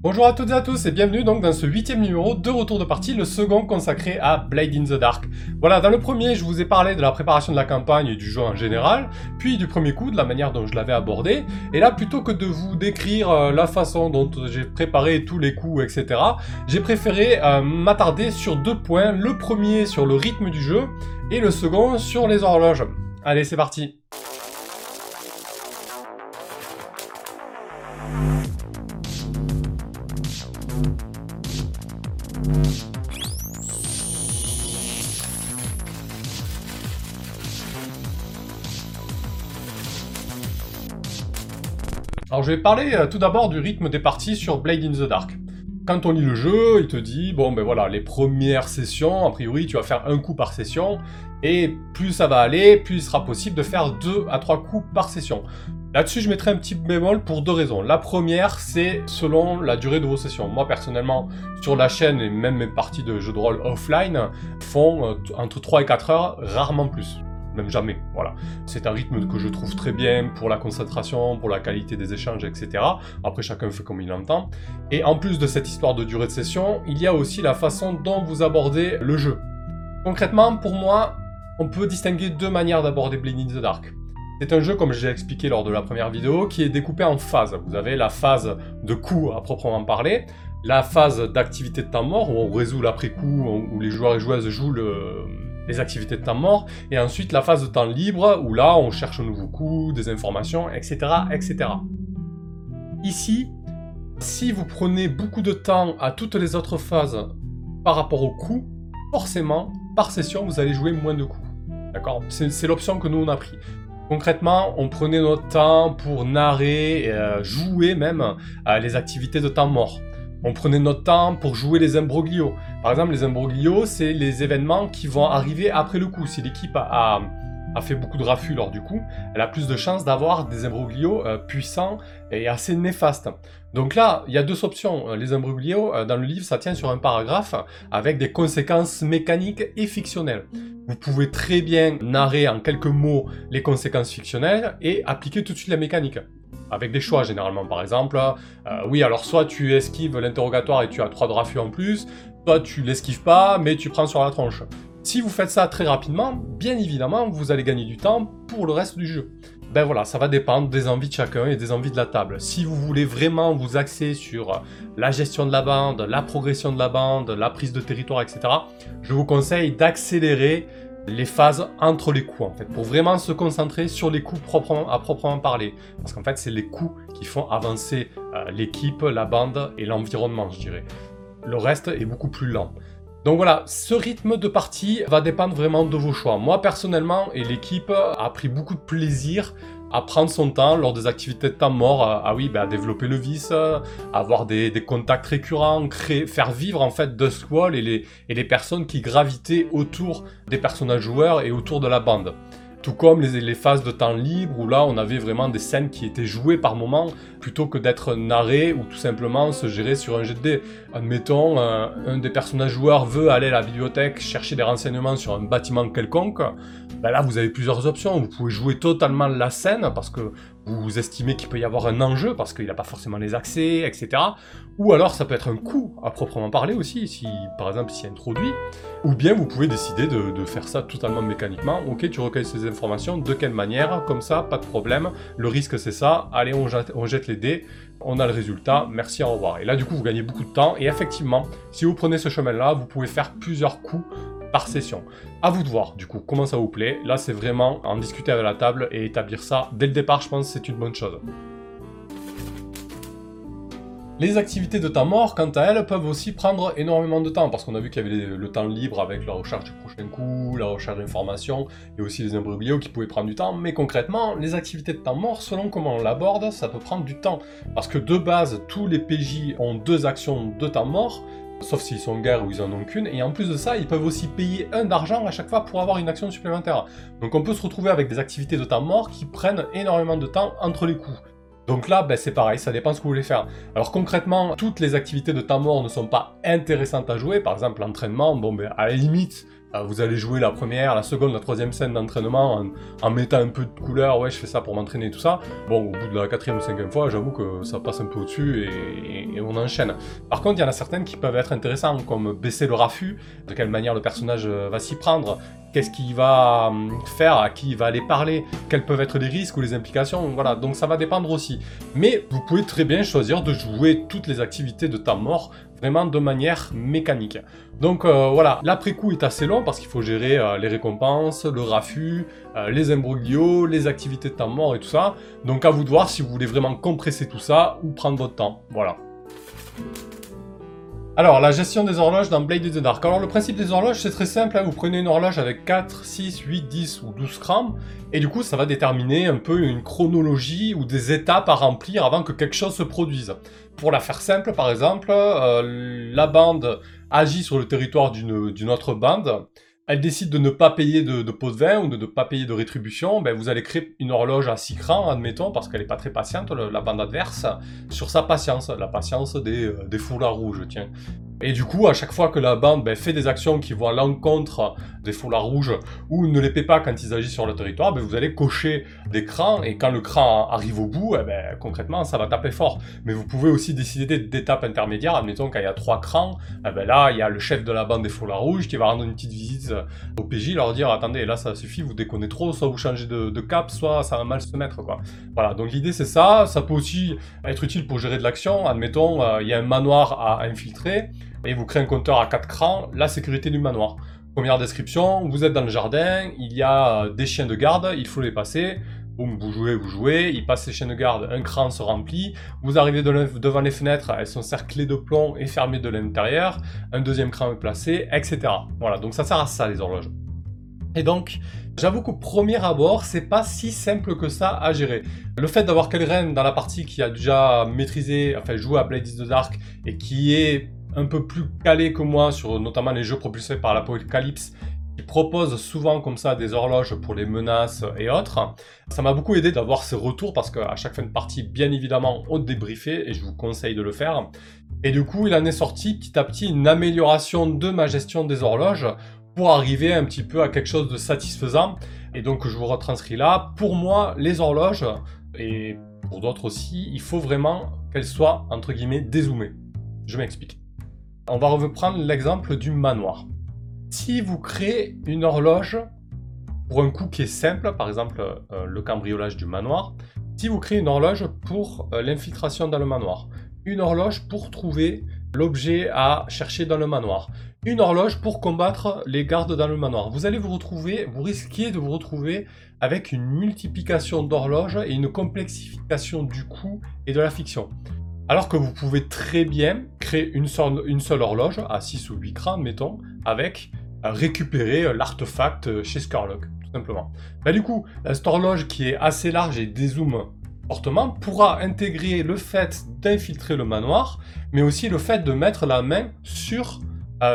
Bonjour à toutes et à tous et bienvenue donc dans ce huitième numéro de Retour de partie, le second consacré à Blade in the Dark. Voilà, dans le premier, je vous ai parlé de la préparation de la campagne et du jeu en général, puis du premier coup, de la manière dont je l'avais abordé, et là, plutôt que de vous décrire euh, la façon dont j'ai préparé tous les coups, etc., j'ai préféré euh, m'attarder sur deux points, le premier sur le rythme du jeu, et le second sur les horloges. Allez, c'est parti je vais parler euh, tout d'abord du rythme des parties sur Blade in the Dark. Quand on lit le jeu, il te dit, bon ben voilà, les premières sessions, a priori tu vas faire un coup par session, et plus ça va aller, plus il sera possible de faire deux à trois coups par session. Là-dessus, je mettrai un petit bémol pour deux raisons. La première, c'est selon la durée de vos sessions. Moi, personnellement, sur la chaîne et même mes parties de jeux de rôle offline font euh, entre 3 et 4 heures, rarement plus même jamais. Voilà. C'est un rythme que je trouve très bien pour la concentration, pour la qualité des échanges, etc. Après, chacun fait comme il entend. Et en plus de cette histoire de durée de session, il y a aussi la façon dont vous abordez le jeu. Concrètement, pour moi, on peut distinguer deux manières d'aborder Blade in the Dark. C'est un jeu, comme j'ai expliqué lors de la première vidéo, qui est découpé en phases. Vous avez la phase de coup à proprement parler, la phase d'activité de temps mort, où on résout l'après-coup, où les joueurs et joueuses jouent le, les activités de temps mort, et ensuite la phase de temps libre, où là on cherche un nouveau coup, des informations, etc. etc. Ici, si vous prenez beaucoup de temps à toutes les autres phases par rapport au coup, forcément, par session, vous allez jouer moins de coups. D'accord? C'est l'option que nous on a pris. Concrètement, on prenait notre temps pour narrer, euh, jouer même euh, les activités de temps mort. On prenait notre temps pour jouer les imbroglios. Par exemple, les imbroglios, c'est les événements qui vont arriver après le coup. Si l'équipe a, fait beaucoup de raffus lors du coup, elle a plus de chances d'avoir des imbroglios euh, puissants et assez néfastes. Donc là, il y a deux options. Euh, les imbroglios, euh, dans le livre, ça tient sur un paragraphe avec des conséquences mécaniques et fictionnelles. Vous pouvez très bien narrer en quelques mots les conséquences fictionnelles et appliquer tout de suite la mécanique avec des choix généralement. Par exemple, euh, oui, alors soit tu esquives l'interrogatoire et tu as 3 de en plus, soit tu l'esquives pas, mais tu prends sur la tronche. Si vous faites ça très rapidement, bien évidemment, vous allez gagner du temps pour le reste du jeu. Ben voilà, ça va dépendre des envies de chacun et des envies de la table. Si vous voulez vraiment vous axer sur la gestion de la bande, la progression de la bande, la prise de territoire, etc., je vous conseille d'accélérer les phases entre les coups en fait, pour vraiment se concentrer sur les coups proprement, à proprement parler. Parce qu'en fait, c'est les coups qui font avancer euh, l'équipe, la bande et l'environnement, je dirais. Le reste est beaucoup plus lent. Donc voilà, ce rythme de partie va dépendre vraiment de vos choix. Moi personnellement et l'équipe a pris beaucoup de plaisir à prendre son temps lors des activités de temps mort, à, oui, bah, à développer le vice, à avoir des, contacts récurrents, créer, faire vivre en fait Dustwall et les, et les personnes qui gravitaient autour des personnages joueurs et autour de la bande. Tout comme les, phases de temps libre où là on avait vraiment des scènes qui étaient jouées par moment plutôt que d'être narrées ou tout simplement se gérer sur un jet de dés. Admettons, un, des personnages joueurs veut aller à la bibliothèque chercher des renseignements sur un bâtiment quelconque. Ben là vous avez plusieurs options. Vous pouvez jouer totalement la scène parce que vous estimez qu'il peut y avoir un enjeu parce qu'il n'a pas forcément les accès, etc. Ou alors ça peut être un coup à proprement parler aussi, si par exemple s'y introduit. Ou bien vous pouvez décider de, faire ça totalement mécaniquement. Ok, tu recueilles ces informations, de quelle manière, comme ça, pas de problème. Le risque c'est ça, allez on jette, on jette les dés, on a le résultat, merci, au revoir. Et là du coup vous gagnez beaucoup de temps. Et effectivement, si vous prenez ce chemin-là, vous pouvez faire plusieurs coups par session. À vous de voir, du coup, comment ça vous plaît. Là, c'est vraiment en discuter avec la table et établir ça dès le départ, je pense c'est une bonne chose. Les activités de temps mort, quant à elles, peuvent aussi prendre énormément de temps, parce qu'on a vu qu'il y avait le temps libre avec la recherche du prochain coup, la recherche d'informations, et aussi les imbroglios qui pouvaient prendre du temps, mais concrètement, les activités de temps mort, selon comment on l'aborde, ça peut prendre du temps. Parce que de base, tous les PJ ont deux actions de temps mort, sauf s'ils sont en guerre ou ils en ont qu'une, et en plus de ça, ils peuvent aussi payer un d'argent à chaque fois pour avoir une action supplémentaire. Donc on peut se retrouver avec des activités de temps mort qui prennent énormément de temps entre les coups. Donc là, ben, c'est pareil, ça dépend ce que vous voulez faire. Alors concrètement, toutes les activités de temps mort ne sont pas intéressantes à jouer. Par exemple, l'entraînement, bon, ben, à la limite, vous allez jouer la première, la seconde, la troisième scène d'entraînement en, mettant un peu de couleur, ouais je fais ça pour m'entraîner tout ça. Bon, au bout de la quatrième ou cinquième fois, j'avoue que ça passe un peu au-dessus et, on enchaîne. Par contre, il y en a certaines qui peuvent être intéressantes, comme baisser le raffut, de quelle manière le personnage euh, va s'y prendre, qu'est-ce qu'il va hum, faire, à qui il va aller parler, quels peuvent être les risques ou les implications, voilà, donc ça va dépendre aussi. Mais vous pouvez très bien choisir de jouer toutes les activités de temps mort vraiment de manière mécanique. Donc euh, voilà, l'après-coup est assez long parce qu'il faut gérer euh, les récompenses, le raffut, euh, les imbroglios, les activités de temps mort et tout ça. Donc à vous de voir si vous voulez vraiment compresser tout ça ou prendre votre temps. Voilà. Alors, la gestion des horloges dans Blade of the Dark. Alors, le principe des horloges, c'est très simple. Hein. Vous prenez une horloge avec 4, 6, 8, 10 ou 12 crans, et du coup, ça va déterminer un peu une chronologie ou des étapes à remplir avant que quelque chose se produise. Pour la faire simple, par exemple, euh, la bande agit sur le territoire d'une autre bande, elle décide de ne pas payer de, pot de vin ou de ne pas payer de rétribution, ben vous allez créer une horloge à 6 crans, admettons, parce qu'elle n'est pas très patiente, la bande adverse, sur sa patience, la patience des, euh, des foulards rouges, tiens. Et du coup, à chaque fois que la bande ben, fait des actions qui vont à l'encontre des foulards rouges ou ne les paie pas quand ils agissent sur le territoire, ben, vous allez cocher des crans et quand le cran arrive au bout, eh ben, concrètement, ça va taper fort. Mais vous pouvez aussi décider d'étapes intermédiaires. Admettons, quand il y a trois crans, eh là, il y a le chef de la bande des foulards rouges qui va rendre une petite visite au PJ, leur dire attendez, là, ça suffit, vous déconnez trop, soit vous changez de, cap, soit ça va mal se mettre. Voilà, donc l'idée c'est ça. Ça peut aussi être utile pour gérer de l'action. Admettons, euh, il y a un manoir à infiltrer et vous créez un compteur à 4 crans, la sécurité du manoir. Première description, vous êtes dans le jardin, il y a euh, des chiens de garde, il faut les passer. Boum, vous jouez, vous jouez, ils passent les chiens de garde, un cran se remplit, vous arrivez devant les fenêtres, elles sont cerclées de plomb et fermées de l'intérieur, un deuxième cran est placé, etc. Voilà, donc ça sert à ça les horloges. Et donc, j'avoue qu'au premier abord, c'est pas si simple que ça à gérer. Le fait d'avoir Kelren dans la partie qui a déjà maîtrisé, enfin joué à Blade is the Dark et qui est un peu plus calé que moi sur notamment les jeux propulsés par l'Apocalypse, qui propose souvent comme ça des horloges pour les menaces et autres. Ça m'a beaucoup aidé d'avoir ces retours parce qu'à chaque fin de partie, bien évidemment, on débriefait et je vous conseille de le faire. Et du coup, il en est sorti petit à petit une amélioration de ma gestion des horloges pour arriver un petit peu à quelque chose de satisfaisant. Et donc, je vous retranscris là. Pour moi, les horloges, et pour d'autres aussi, il faut vraiment qu'elles soient, entre guillemets, dézoomées. Je m'explique. On va reprendre l'exemple du manoir. Si vous créez une horloge pour un coup qui est simple, par exemple euh, le cambriolage du manoir, si vous créez une horloge pour euh, l'infiltration dans le manoir, une horloge pour trouver l'objet à chercher dans le manoir, une horloge pour combattre les gardes dans le manoir, vous allez vous retrouver, vous risquez de vous retrouver avec une multiplication d'horloges et une complexification du coût et de la fiction. Alors que vous pouvez très bien créer une seule, horloge à 6 ou 8 crans, mettons, avec euh, récupérer euh, l'artefact euh, chez Scarlock, tout simplement. Bah, du coup, cette horloge qui est assez large et dézoome fortement pourra intégrer le fait d'infiltrer le manoir, mais aussi le fait de mettre la main sur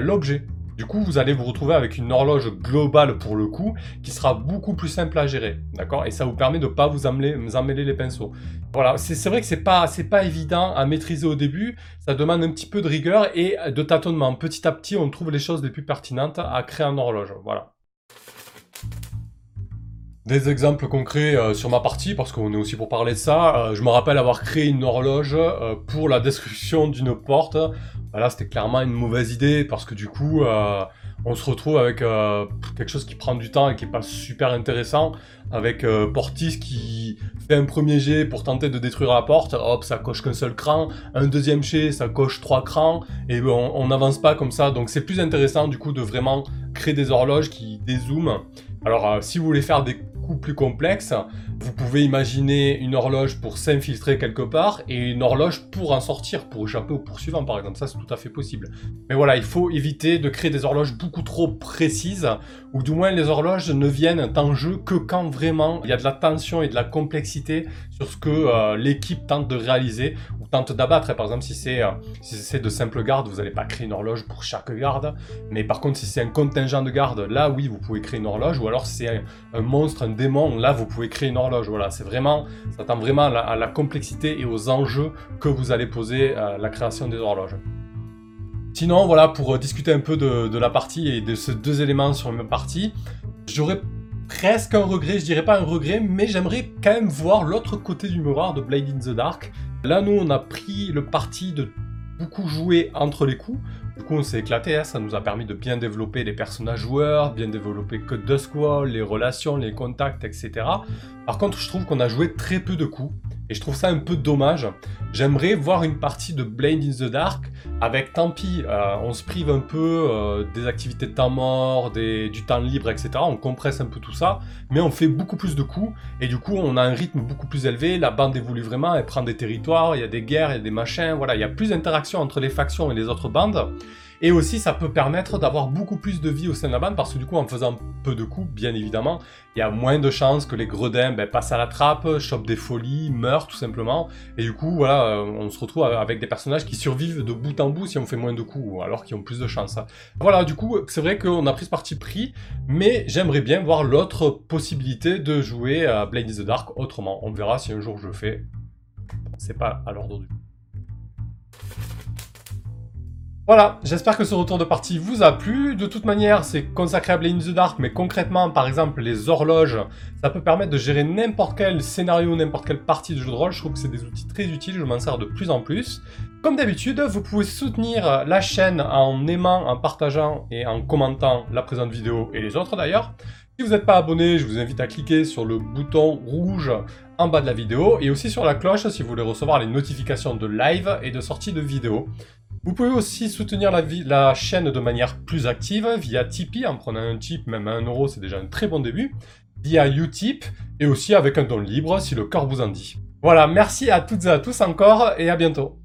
l'objet. Du coup, vous allez vous retrouver avec une horloge globale pour le coup, qui sera beaucoup plus simple à gérer, d'accord? Et ça vous permet de ne pas vous emmêler, les pinceaux. Voilà, c'est vrai que c'est pas, pas évident à maîtriser au début, ça demande un petit peu de rigueur et de tâtonnement. Petit à petit, on trouve les choses les plus pertinentes à créer en horloge, voilà. Des exemples concrets euh, sur ma partie, parce qu'on est aussi pour parler de ça. Euh, je me rappelle avoir créé une horloge euh, pour la destruction d'une porte là, c'était clairement une mauvaise idée parce que du coup, on se retrouve avec quelque chose qui prend du temps et qui est pas super intéressant. Avec Portis qui fait un premier jet pour tenter de détruire la porte, hop, ça coche qu'un seul cran. Un deuxième jet, ça coche trois crans et on n'avance pas comme ça. Donc c'est plus intéressant du coup de vraiment créer des horloges qui dézooment. Alors si vous voulez faire des plus complexe. Vous pouvez imaginer une horloge pour s'infiltrer quelque part et une horloge pour en sortir, pour échapper au poursuivant par exemple. Ça, c'est tout à fait possible. Mais voilà, il faut éviter de créer des horloges beaucoup trop précises, ou du moins les horloges ne viennent en jeu que quand vraiment il y a de la tension et de la complexité sur ce que euh, l'équipe tente de réaliser ou tente d'abattre. Par exemple, si c'est euh, si c'est de simples gardes, vous n'allez pas créer une horloge pour chaque garde. Mais par contre, si c'est un contingent de gardes, là oui, vous pouvez créer une horloge. Ou alors si c'est un, monstre, un démon, là vous pouvez créer une horloge. Voilà, c'est vraiment, ça tend vraiment à la, complexité et aux enjeux que vous allez poser à la création des horloges. Sinon, voilà, pour discuter un peu de, la partie et de ces deux éléments sur la partie, j'aurais presque un regret, je dirais pas un regret, mais j'aimerais quand même voir l'autre côté du miroir de Blade in the Dark. Là, nous, on a pris le parti de beaucoup jouer entre les coups. Du coup, on s'est éclaté, hein. ça nous a permis de bien développer les personnages joueurs, bien développer Code de Squall, les relations, les contacts, etc. Par contre, je trouve qu'on a joué très peu de coups. Et je trouve ça un peu dommage. J'aimerais voir une partie de Blade in the Dark avec, tant pis, euh, on se prive un peu euh, des activités de temps mort, des, du temps libre, etc. On compresse un peu tout ça, mais on fait beaucoup plus de coups. Et du coup, on a un rythme beaucoup plus élevé. La bande évolue vraiment, elle prend des territoires, il y a des guerres, il y a des machins. Voilà, il y a plus d'interaction entre les factions et les autres bandes. Et aussi, ça peut permettre d'avoir beaucoup plus de vie au sein de la bande, parce que du coup, en faisant peu de coups, bien évidemment, il y a moins de chances que les gredins ben, passent à la trappe, chopent des folies, meurent tout simplement. Et du coup, voilà, euh, on se retrouve avec des personnages qui survivent de bout en bout si on fait moins de coups, alors qu'ils ont plus de chances. Voilà, du coup, c'est vrai qu'on a pris ce parti pris, mais j'aimerais bien voir l'autre possibilité de jouer à Blade in the Dark autrement. On verra si un jour je fais. C'est pas à l'ordre du jour. Voilà, j'espère que ce retour de partie vous a plu. De toute manière, c'est consacré à Blade in the Dark, mais concrètement, par exemple, les horloges, ça peut permettre de gérer n'importe quel scénario, n'importe quelle partie de jeu de rôle. Je trouve que c'est des outils très utiles, je m'en sers de plus en plus. Comme d'habitude, vous pouvez soutenir la chaîne en aimant, en partageant et en commentant la présente vidéo et les autres d'ailleurs. Si vous n'êtes pas abonné, je vous invite à cliquer sur le bouton rouge en bas de la vidéo et aussi sur la cloche si vous voulez recevoir les notifications de live et de sortie de vidéos. Vous pouvez aussi soutenir la, chaîne de manière plus active via Tipeee, en prenant un tip, même à 1 euro, c'est déjà un très bon début, via Utip, et aussi avec un don libre si le corps vous en dit. Voilà, merci à toutes et à tous encore, et à bientôt.